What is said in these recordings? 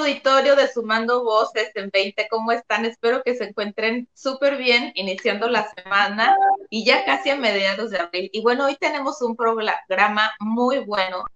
Auditorio de Sumando Voces en 20, ¿cómo están? Espero que se encuentren súper bien iniciando la semana y ya casi a mediados de abril. Y bueno, hoy tenemos un programa muy bueno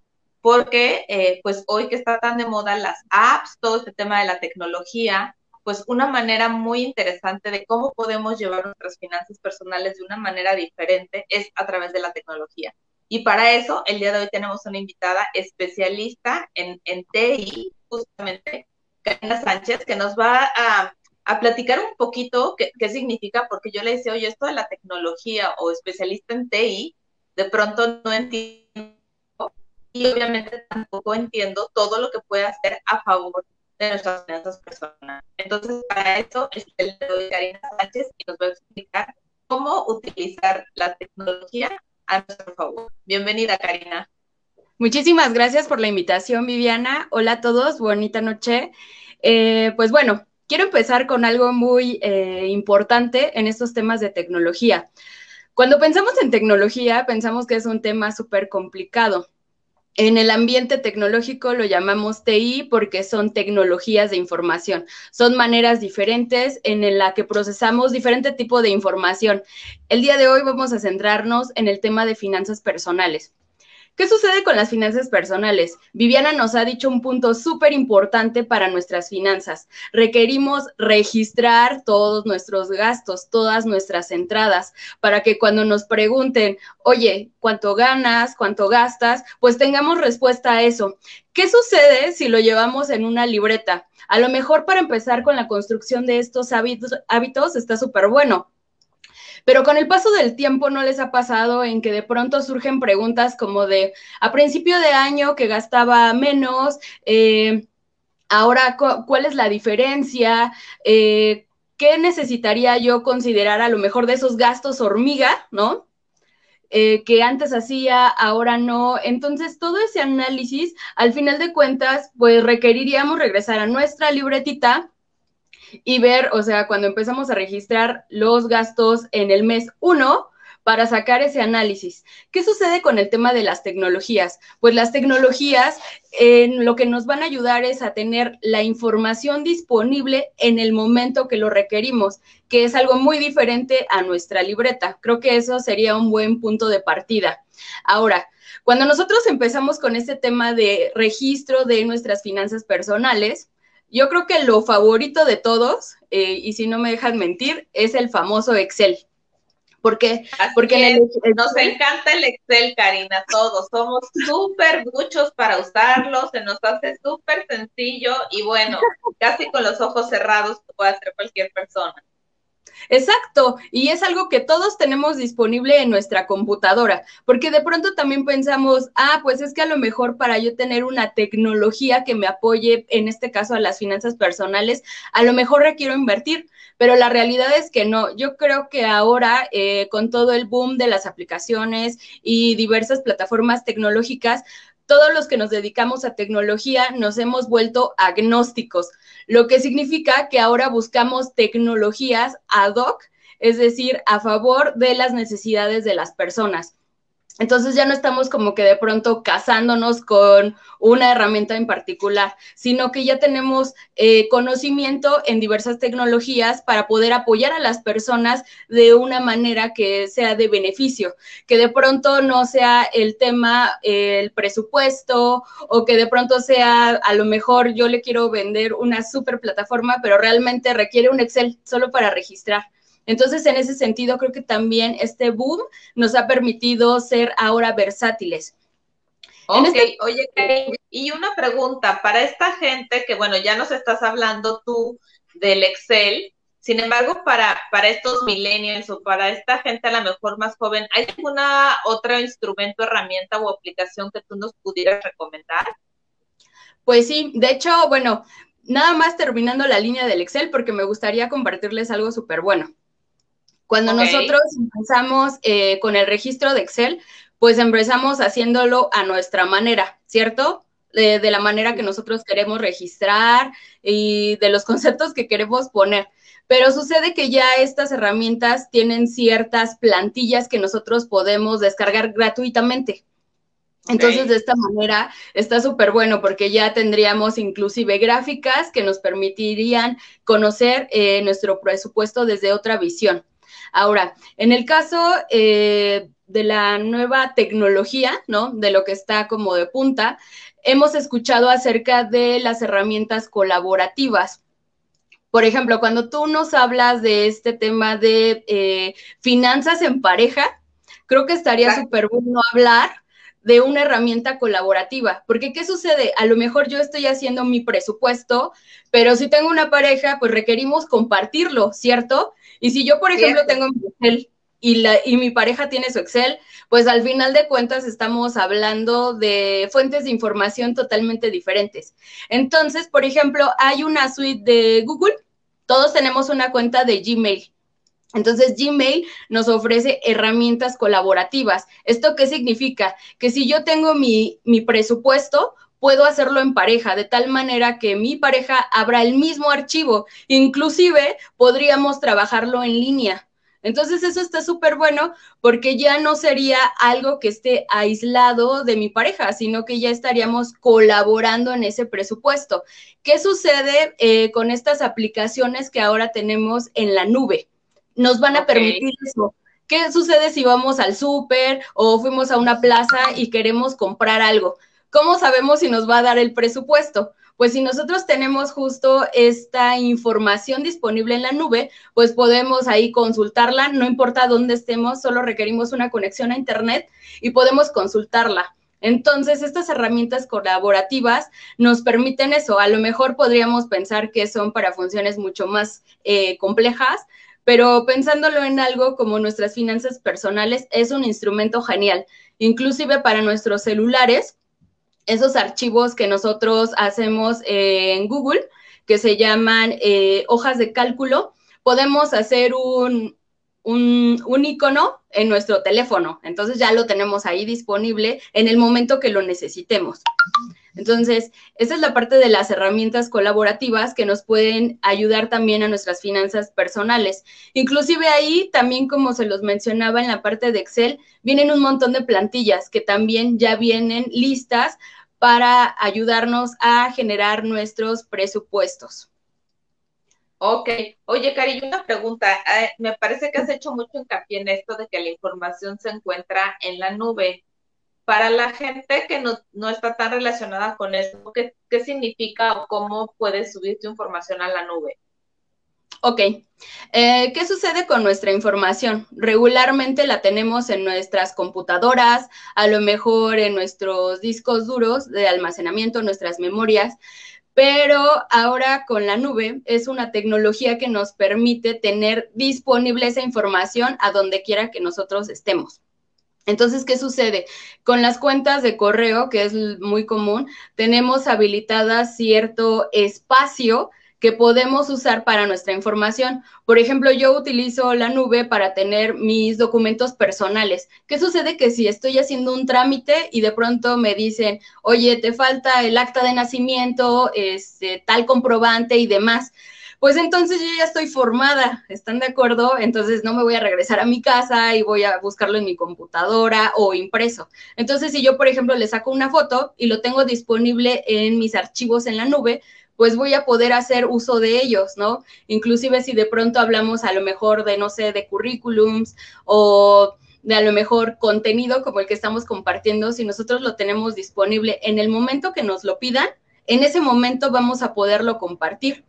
porque eh, pues hoy que está tan de moda las apps, todo este tema de la tecnología, pues una manera muy interesante de cómo podemos llevar nuestras finanzas personales de una manera diferente es a través de la tecnología. Y para eso, el día de hoy tenemos una invitada especialista en, en TI, justamente, Karina Sánchez, que nos va a, platicar un poquito qué, qué, significa, porque yo le decía, oye, esto de la tecnología o especialista en TI, de pronto no entiendo y obviamente tampoco entiendo todo lo que puede hacer a favor de nuestras finanzas. Entonces, para eso, le doy Karina Sánchez y nos va a explicar cómo utilizar la tecnología a nuestro favor. Bienvenida, Karina. Muchísimas gracias por la invitación, Viviana. Hola a todos, bonita noche. Eh, pues bueno, quiero empezar con algo muy eh, importante en estos temas de tecnología. Cuando pensamos en tecnología, pensamos que es un tema súper complicado. En el ambiente tecnológico lo llamamos TI porque son tecnologías de información. Son maneras diferentes en la que procesamos diferente tipo de información. El día de hoy vamos a centrarnos en el tema de finanzas personales. ¿Qué sucede con las finanzas personales? Viviana nos ha dicho un punto súper importante para nuestras finanzas. Requerimos registrar todos nuestros gastos, todas nuestras entradas, para que cuando nos pregunten, oye, ¿cuánto ganas? ¿Cuánto gastas? Pues tengamos respuesta a eso. ¿Qué sucede si lo llevamos en una libreta? A lo mejor para empezar con la construcción de estos hábitos, está súper bueno pero con el paso del tiempo no les ha pasado en que de pronto surgen preguntas como de, a principio de año que gastaba menos, eh, ahora cuál es la diferencia, eh, qué necesitaría yo considerar a lo mejor de esos gastos hormiga, ¿no? Eh, que antes hacía, ahora no. Entonces, todo ese análisis, al final de cuentas, pues requeriríamos regresar a nuestra libretita y ver, o sea, cuando empezamos a registrar los gastos en el mes 1 para sacar ese análisis. ¿Qué sucede con el tema de las tecnologías? Pues las tecnologías en lo que nos van a ayudar es a tener la información disponible en el momento que lo requerimos, que es algo muy diferente a nuestra libreta. Creo que eso sería un buen punto de partida. Ahora, cuando nosotros empezamos con este tema de registro de nuestras finanzas personales, yo creo que lo favorito de todos, eh, y si no me dejan mentir, es el famoso Excel. ¿Por qué? Porque nos encanta el Excel, Karina, todos. Somos súper muchos para usarlo, se nos hace súper sencillo y bueno, casi con los ojos cerrados puede hacer cualquier persona. Exacto, y es algo que todos tenemos disponible en nuestra computadora, porque de pronto también pensamos, ah, pues es que a lo mejor para yo tener una tecnología que me apoye, en este caso a las finanzas personales, a lo mejor requiero invertir, pero la realidad es que no. Yo creo que ahora, eh, con todo el boom de las aplicaciones y diversas plataformas tecnológicas, todos los que nos dedicamos a tecnología nos hemos vuelto agnósticos, lo que significa que ahora buscamos tecnologías ad hoc, es decir, a favor de las necesidades de las personas. Entonces ya no estamos como que de pronto casándonos con una herramienta en particular, sino que ya tenemos eh, conocimiento en diversas tecnologías para poder apoyar a las personas de una manera que sea de beneficio, que de pronto no sea el tema, el presupuesto o que de pronto sea, a lo mejor yo le quiero vender una super plataforma, pero realmente requiere un Excel solo para registrar. Entonces, en ese sentido, creo que también este boom nos ha permitido ser ahora versátiles. Ok, este oye, y una pregunta para esta gente que, bueno, ya nos estás hablando tú del Excel, sin embargo, para, para estos millennials o para esta gente a lo mejor más joven, ¿hay alguna otro instrumento, herramienta o aplicación que tú nos pudieras recomendar? Pues sí, de hecho, bueno, nada más terminando la línea del Excel porque me gustaría compartirles algo súper bueno. Cuando nosotros empezamos eh, con el registro de Excel, pues empezamos haciéndolo a nuestra manera, ¿cierto? De, de, la manera que nosotros queremos registrar y de los conceptos que queremos poner. Pero sucede que ya estas herramientas tienen ciertas plantillas que nosotros podemos descargar gratuitamente. Entonces, de esta manera está súper bueno porque ya tendríamos inclusive gráficas que nos permitirían conocer eh, nuestro presupuesto desde otra visión. Ahora, en el caso eh, de la nueva tecnología, ¿no? De lo que está como de punta, hemos escuchado acerca de las herramientas colaborativas. Por ejemplo, cuando tú nos hablas de este tema de eh, finanzas en pareja, creo que estaría súper bueno hablar de una herramienta colaborativa, porque ¿qué sucede? A lo mejor yo estoy haciendo mi presupuesto, pero si tengo una pareja, pues requerimos compartirlo, ¿cierto? Y si yo, por ejemplo, tengo mi Excel y, la, y mi pareja tiene su Excel, pues al final de cuentas estamos hablando de fuentes de información totalmente diferentes. Entonces, por ejemplo, hay una suite de Google, todos tenemos una cuenta de Gmail entonces, Gmail nos ofrece herramientas colaborativas. ¿Esto qué significa? Que si yo tengo mi, presupuesto, puedo hacerlo en pareja, de tal manera que mi pareja abra el mismo archivo. Inclusive, podríamos trabajarlo en línea. Entonces, eso está súper bueno porque ya no sería algo que esté aislado de mi pareja, sino que ya estaríamos colaborando en ese presupuesto. ¿Qué sucede eh, con estas aplicaciones que ahora tenemos en la nube? nos van a permitir eso. ¿Qué sucede si vamos al súper o fuimos a una plaza y queremos comprar algo? ¿Cómo sabemos si nos va a dar el presupuesto? Pues si nosotros tenemos justo esta información disponible en la nube, pues podemos ahí consultarla, no importa dónde estemos, solo requerimos una conexión a Internet y podemos consultarla. Entonces, estas herramientas colaborativas nos permiten eso. A lo mejor podríamos pensar que son para funciones mucho más eh, complejas, pero pensándolo en algo como nuestras finanzas personales, es un instrumento genial, inclusive para nuestros celulares, esos archivos que nosotros hacemos en Google, que se llaman eh, hojas de cálculo, podemos hacer un, un, icono en nuestro teléfono. Entonces ya lo tenemos ahí disponible en el momento que lo necesitemos. Entonces, esa es la parte de las herramientas colaborativas que nos pueden ayudar también a nuestras finanzas personales. Inclusive ahí, también como se los mencionaba en la parte de Excel, vienen un montón de plantillas que también ya vienen listas para ayudarnos a generar nuestros presupuestos. Ok. Oye, Cari, una pregunta. Eh, me parece que has hecho mucho hincapié en esto de que la información se encuentra en la nube para la gente que no, está tan relacionada con esto, ¿qué, significa o cómo puedes subir tu información a la nube? Ok, eh, ¿qué sucede con nuestra información? Regularmente la tenemos en nuestras computadoras, a lo mejor en nuestros discos duros de almacenamiento, nuestras memorias, pero ahora con la nube es una tecnología que nos permite tener disponible esa información a donde quiera que nosotros estemos. Entonces, ¿qué sucede? Con las cuentas de correo, que es muy común, tenemos habilitadas cierto espacio que podemos usar para nuestra información. Por ejemplo, yo utilizo la nube para tener mis documentos personales. ¿Qué sucede? Que si estoy haciendo un trámite y de pronto me dicen, oye, te falta el acta de nacimiento, este, tal comprobante y demás, pues entonces yo ya estoy formada, ¿están de acuerdo? Entonces no me voy a regresar a mi casa y voy a buscarlo en mi computadora o impreso. Entonces si yo, por ejemplo, le saco una foto y lo tengo disponible en mis archivos en la nube, pues voy a poder hacer uso de ellos, ¿no? Inclusive si de pronto hablamos a lo mejor de, no sé, de currículums o de a lo mejor contenido como el que estamos compartiendo, si nosotros lo tenemos disponible en el momento que nos lo pidan, en ese momento vamos a poderlo compartir.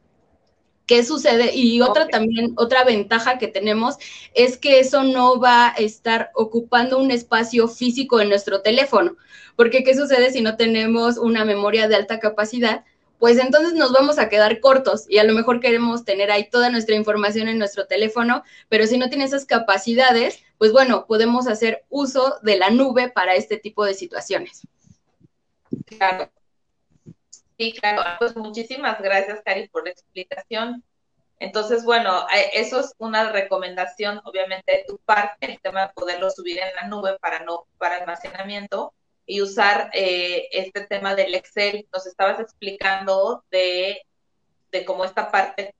¿Qué sucede? Y otra también, otra ventaja que tenemos es que eso no va a estar ocupando un espacio físico en nuestro teléfono, porque ¿qué sucede si no tenemos una memoria de alta capacidad? Pues entonces nos vamos a quedar cortos y a lo mejor queremos tener ahí toda nuestra información en nuestro teléfono, pero si no tiene esas capacidades, pues bueno, podemos hacer uso de la nube para este tipo de situaciones. Claro, Sí, claro. Pues muchísimas gracias, Cari, por la explicación. Entonces, bueno, eh, eso es una recomendación, obviamente, de tu parte, el tema de poderlo subir en la nube para no para almacenamiento y usar eh, este tema del Excel. Nos estabas explicando de, de cómo esta parte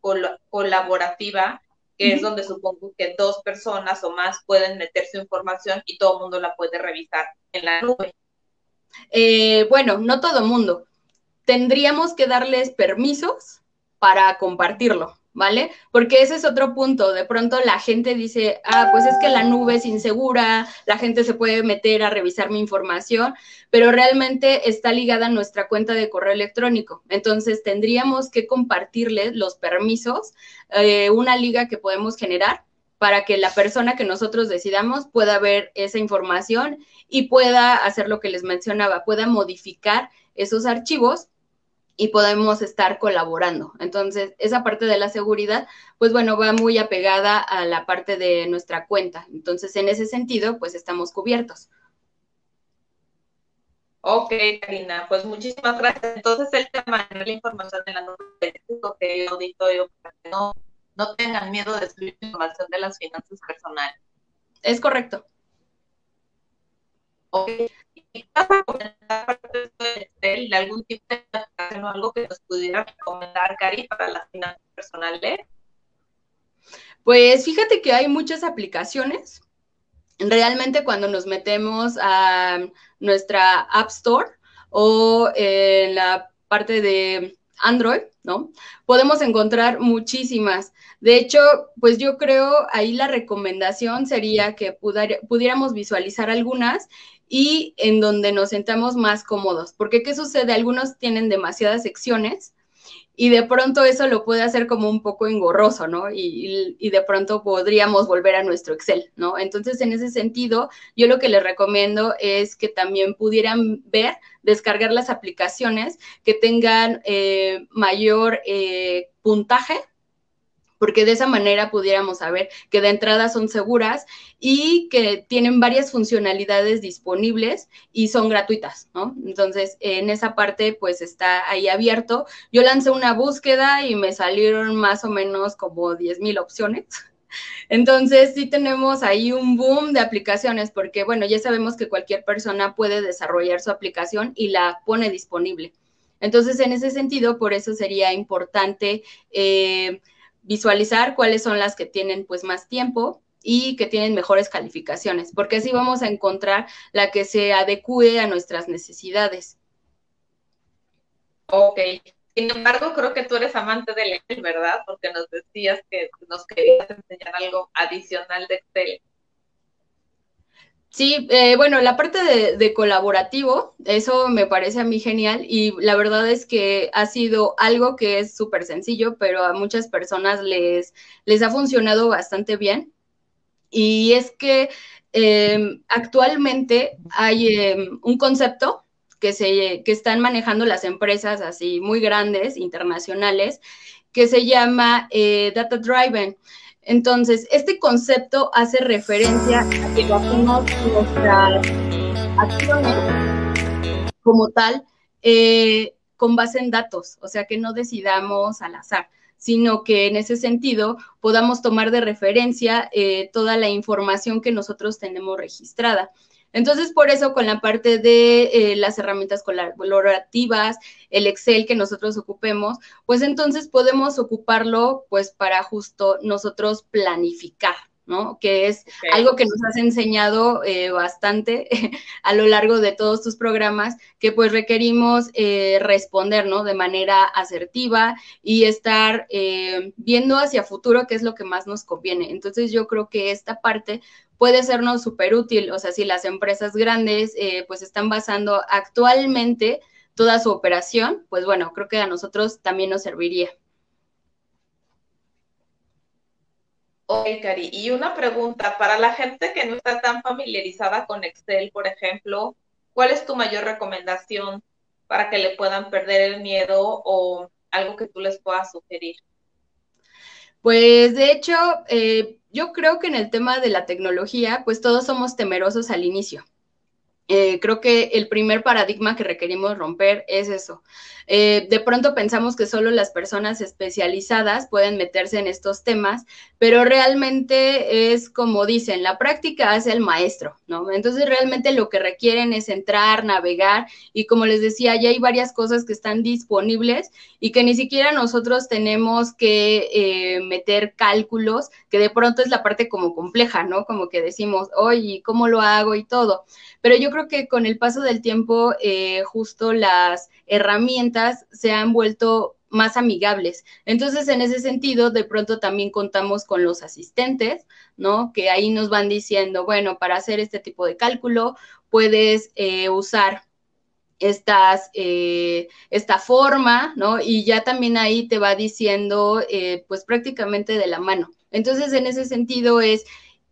colaborativa, que es donde supongo que dos personas o más pueden meter su información y todo el mundo la puede revisar en la nube. Eh, bueno, no todo mundo. Tendríamos que darles permisos para compartirlo, ¿vale? Porque ese es otro punto. De pronto la gente dice, ah, pues es que la nube es insegura, la gente se puede meter a revisar mi información, pero realmente está ligada a nuestra cuenta de correo electrónico. Entonces tendríamos que compartirles los permisos, eh, una liga que podemos generar para que la persona que nosotros decidamos pueda ver esa información y pueda hacer lo que les mencionaba, pueda modificar esos archivos y podemos estar colaborando. Entonces, esa parte de la seguridad, pues bueno, va muy apegada a la parte de nuestra cuenta. Entonces, en ese sentido, pues estamos cubiertos. Ok, Karina, pues muchísimas gracias. Entonces, el tema de la información de la nube que auditorio para que no, no tengan miedo de subir información de las finanzas personales. Es correcto. Ok. ¿Vas a comentar de algún tipo de o algo que nos pudiera recomendar, Cari, para las finanzas personales? Pues fíjate que hay muchas aplicaciones. Realmente cuando nos metemos a nuestra App Store o en la parte de Android, ¿no? Podemos encontrar muchísimas. De hecho, pues yo creo ahí la recomendación sería que pudiéramos visualizar algunas y en donde nos sentamos más cómodos. Porque, ¿qué sucede? Algunos tienen demasiadas secciones y de pronto eso lo puede hacer como un poco engorroso, ¿no? Y, y, de pronto podríamos volver a nuestro Excel, ¿no? Entonces, en ese sentido, yo lo que les recomiendo es que también pudieran ver, descargar las aplicaciones que tengan eh, mayor eh, puntaje porque de esa manera pudiéramos saber que de entrada son seguras y que tienen varias funcionalidades disponibles y son gratuitas, ¿no? Entonces, en esa parte, pues está ahí abierto. Yo lancé una búsqueda y me salieron más o menos como 10 mil opciones. Entonces, sí tenemos ahí un boom de aplicaciones, porque, bueno, ya sabemos que cualquier persona puede desarrollar su aplicación y la pone disponible. Entonces, en ese sentido, por eso sería importante... Eh, visualizar cuáles son las que tienen pues más tiempo y que tienen mejores calificaciones, porque así vamos a encontrar la que se adecue a nuestras necesidades. Ok. Sin embargo, creo que tú eres amante de Excel, ¿verdad? Porque nos decías que nos querías enseñar algo adicional de Excel. Sí, eh, bueno, la parte de, colaborativo, eso me parece a mí genial y la verdad es que ha sido algo que es súper sencillo, pero a muchas personas les, les ha funcionado bastante bien. Y es que em, actualmente hay em, un concepto que, se, que están manejando las empresas así muy grandes, internacionales, que se llama eh, Data Driven. Entonces, este concepto hace referencia a que hacemos nuestras acciones como tal eh, con base en datos, o sea, que no decidamos al azar, sino que en ese sentido podamos tomar de referencia eh, toda la información que nosotros tenemos registrada. Entonces, por eso con la parte de eh, las herramientas colaborativas, el Excel que nosotros ocupemos, pues entonces podemos ocuparlo pues para justo nosotros planificar, ¿no? Que es algo que nos has enseñado eh, bastante a lo largo de todos tus programas, que pues requerimos eh, responder, ¿no? De manera asertiva y estar viendo hacia futuro qué es lo que más nos conviene. Entonces yo creo que esta parte puede sernos súper útil. O sea, si las empresas grandes eh, pues están basando actualmente toda su operación, pues bueno, creo que a nosotros también nos serviría. Ok, Cari, y una pregunta, para la gente que no está tan familiarizada con Excel, por ejemplo, ¿cuál es tu mayor recomendación para que le puedan perder el miedo o algo que tú les puedas sugerir? Pues de hecho, eh, yo creo que en el tema de la tecnología, pues todos somos temerosos al inicio. Eh, creo que el primer paradigma que requerimos romper es eso. Eh, de pronto pensamos que solo las personas especializadas pueden meterse en estos temas, pero realmente es como dicen, la práctica hace el maestro, ¿no? Entonces realmente lo que requieren es entrar, navegar y como les decía, ya hay varias cosas que están disponibles y que ni siquiera nosotros tenemos que eh, meter cálculos, que de pronto es la parte como compleja, ¿no? Como que decimos, oye, ¿cómo lo hago y todo? Pero yo creo creo que con el paso del tiempo, eh, justo las herramientas se han vuelto más amigables. Entonces, en ese sentido, de pronto también contamos con los asistentes, ¿no? Que ahí nos van diciendo, bueno, para hacer este tipo de cálculo, puedes eh, usar estas, eh, esta forma, ¿no? Y ya también ahí te va diciendo, pues prácticamente de la mano. Entonces, en ese sentido es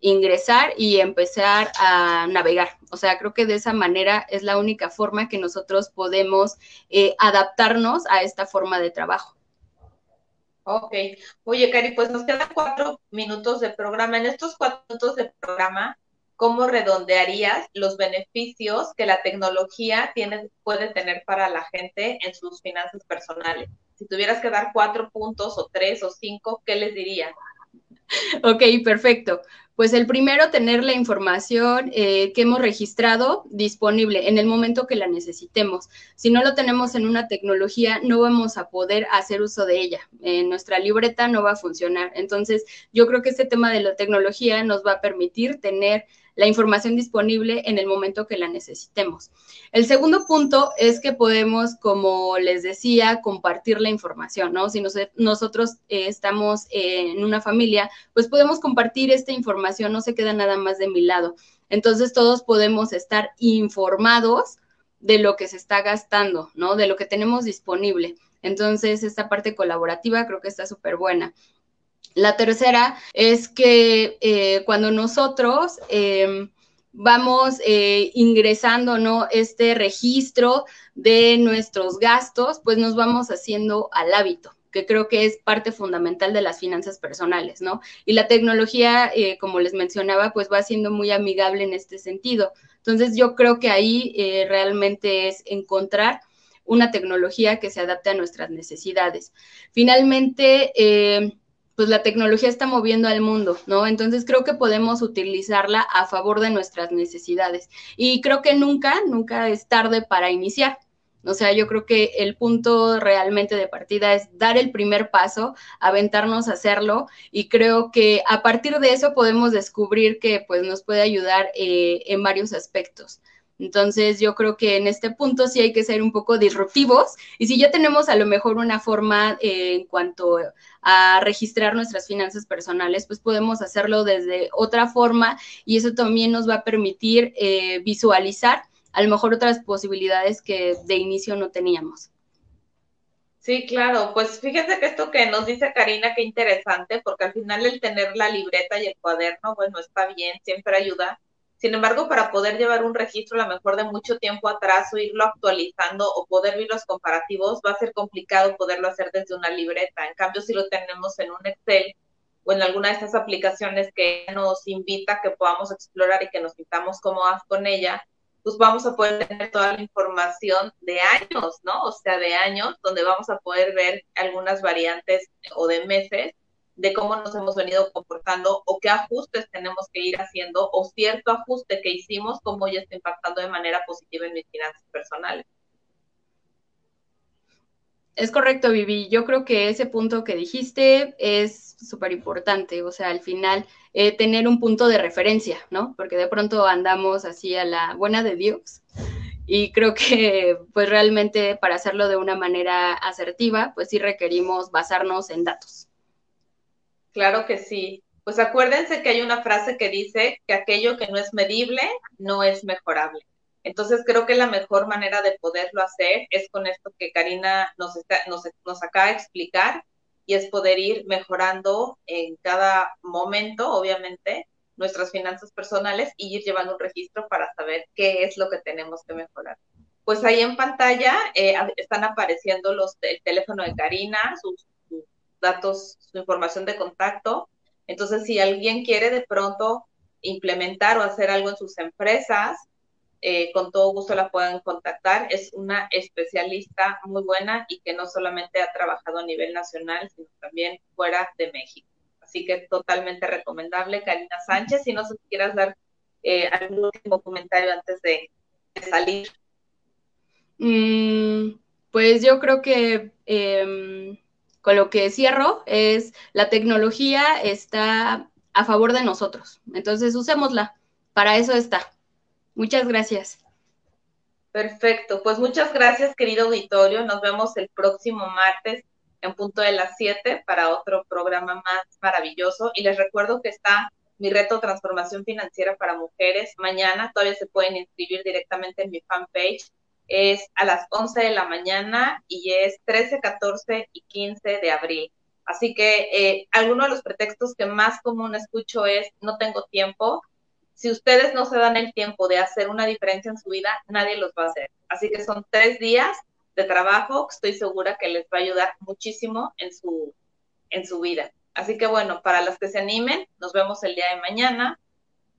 ingresar y empezar a navegar. O sea, creo que de esa manera es la única forma que nosotros podemos eh, adaptarnos a esta forma de trabajo. Ok. Oye, Cari, pues nos quedan cuatro minutos de programa. En estos cuatro minutos de programa, ¿cómo redondearías los beneficios que la tecnología tiene, puede tener para la gente en sus finanzas personales? Si tuvieras que dar cuatro puntos o tres o cinco, ¿qué les dirías? Ok, perfecto. Pues el primero, tener la información eh, que hemos registrado disponible en el momento que la necesitemos. Si no lo tenemos en una tecnología, no vamos a poder hacer uso de ella. En nuestra libreta no va a funcionar. Entonces, yo creo que este tema de la tecnología nos va a permitir tener la información disponible en el momento que la necesitemos. El segundo punto es que podemos, como les decía, compartir la información, ¿no? Si nosotros eh, estamos en una familia, pues podemos compartir esta información, no se queda nada más de mi lado. Entonces todos podemos estar informados de lo que se está gastando, ¿no? De lo que tenemos disponible. Entonces, esta parte colaborativa creo que está súper buena. La tercera es que eh, cuando nosotros em, vamos eh, ingresando ¿no? este registro de nuestros gastos, pues nos vamos haciendo al hábito que creo que es parte fundamental de las finanzas personales, ¿no? Y la tecnología, eh, como les mencionaba, pues va siendo muy amigable en este sentido. Entonces, yo creo que ahí realmente es encontrar una tecnología que se adapte a nuestras necesidades. Finalmente, pues la tecnología está moviendo al mundo, ¿no? Entonces creo que podemos utilizarla a favor de nuestras necesidades. Y creo que nunca, nunca es tarde para iniciar. O sea, yo creo que el punto realmente de partida es dar el primer paso, aventarnos a hacerlo y creo que a partir de eso podemos descubrir que pues nos puede ayudar eh, en varios aspectos. Entonces yo creo que en este punto sí hay que ser un poco disruptivos y si ya tenemos a lo mejor una forma eh, en cuanto a registrar nuestras finanzas personales, pues podemos hacerlo desde otra forma y eso también nos va a permitir eh, visualizar a lo mejor otras posibilidades que de inicio no teníamos. Sí, claro, pues fíjense que esto que nos dice Karina, qué interesante, porque al final el tener la libreta y el cuaderno, bueno, está bien, siempre ayuda, sin embargo, para poder llevar un registro a lo mejor de mucho tiempo atrás o irlo actualizando o poder ver los comparativos, va a ser complicado poderlo hacer desde una libreta. En cambio, si lo tenemos en un Excel o en alguna de estas aplicaciones que nos invita a que podamos explorar y que nos sintamos cómodas con ella, pues vamos a poder tener toda la información de años, ¿no? O sea, de años, donde vamos a poder ver algunas variantes o de meses de cómo nos hemos venido comportando o qué ajustes tenemos que ir haciendo o cierto ajuste que hicimos, cómo ya está impactando de manera positiva en mis finanzas personales. Es correcto, Vivi. Yo creo que ese punto que dijiste es súper importante. O sea, al final, eh, tener un punto de referencia, ¿no? Porque de pronto andamos así a la buena de Dios. Y creo que, pues realmente para hacerlo de una manera asertiva, pues sí requerimos basarnos en datos. Claro que sí. Pues acuérdense que hay una frase que dice que aquello que no es medible no es mejorable. Entonces creo que la mejor manera de poderlo hacer es con esto que Karina nos, nos, nos acaba de explicar y es poder ir mejorando en cada momento, obviamente, nuestras finanzas personales y ir llevando un registro para saber qué es lo que tenemos que mejorar. Pues ahí en pantalla eh, están apareciendo los, el teléfono de Karina, sus datos, su información de contacto. Entonces, si alguien quiere de pronto implementar o hacer algo en sus empresas, eh, con todo gusto la pueden contactar. Es una especialista muy buena y que no solamente ha trabajado a nivel nacional, sino también fuera de México. Así que totalmente recomendable, Karina Sánchez. Si no sé si quieras dar eh, algún último comentario antes de, salir. Mm, pues yo creo que em, con lo que cierro es la tecnología está a favor de nosotros. Entonces, usémosla. Para eso está. Muchas gracias. Perfecto, pues muchas gracias querido auditorio, nos vemos el próximo martes en punto de las 7 para otro programa más maravilloso y les recuerdo que está mi reto Transformación Financiera para Mujeres. Mañana todavía se pueden inscribir directamente en mi fanpage. Es a las 11 de la mañana y es 13, 14 y 15 de abril. Así que eh, alguno de los pretextos que más común escucho es no tengo tiempo. Si ustedes no se dan el tiempo de hacer una diferencia en su vida, nadie los va a hacer. Así que son tres días de trabajo que estoy segura que les va a ayudar muchísimo en su, en su vida. Así que bueno, para las que se animen, nos vemos el día de mañana.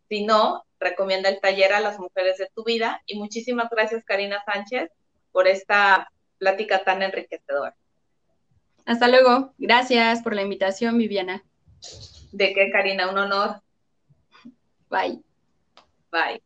Si no, recomienda el taller a las mujeres de tu vida. Y muchísimas gracias, Karina Sánchez, por esta plática tan enriquecedora. Hasta luego. Gracias por la invitación, Viviana. De qué, Karina, un honor. Bye. Bye.